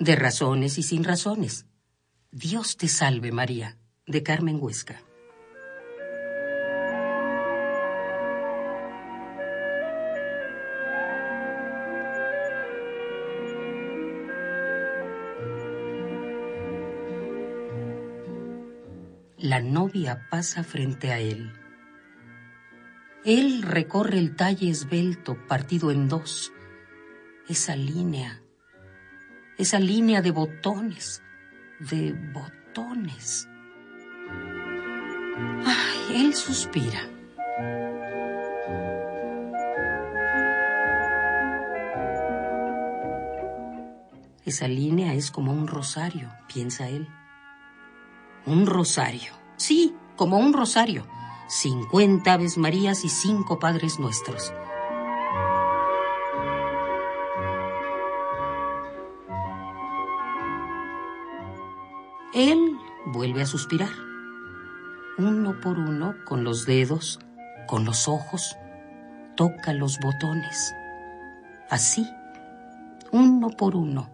De razones y sin razones. Dios te salve María, de Carmen Huesca. La novia pasa frente a él. Él recorre el talle esbelto partido en dos, esa línea, esa línea de botones, de botones. Ay, él suspira. Esa línea es como un rosario, piensa él. Un rosario. Sí, como un rosario. Cincuenta Aves Marías y cinco Padres Nuestros. Él vuelve a suspirar. Uno por uno, con los dedos, con los ojos, toca los botones. Así, uno por uno,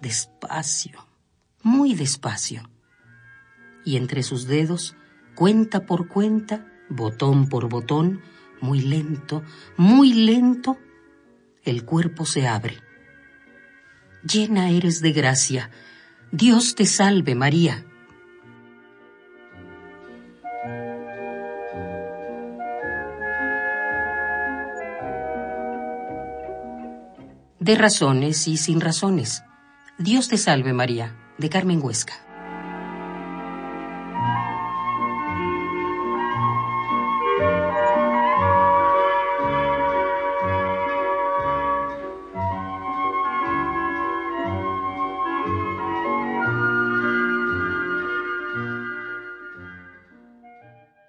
despacio, muy despacio y entre sus dedos, cuenta por cuenta, botón por botón, muy lento, muy lento, el cuerpo se abre. Llena eres de gracia. Dios te salve María. De razones y sin razones. Dios te salve María, de Carmen Huesca.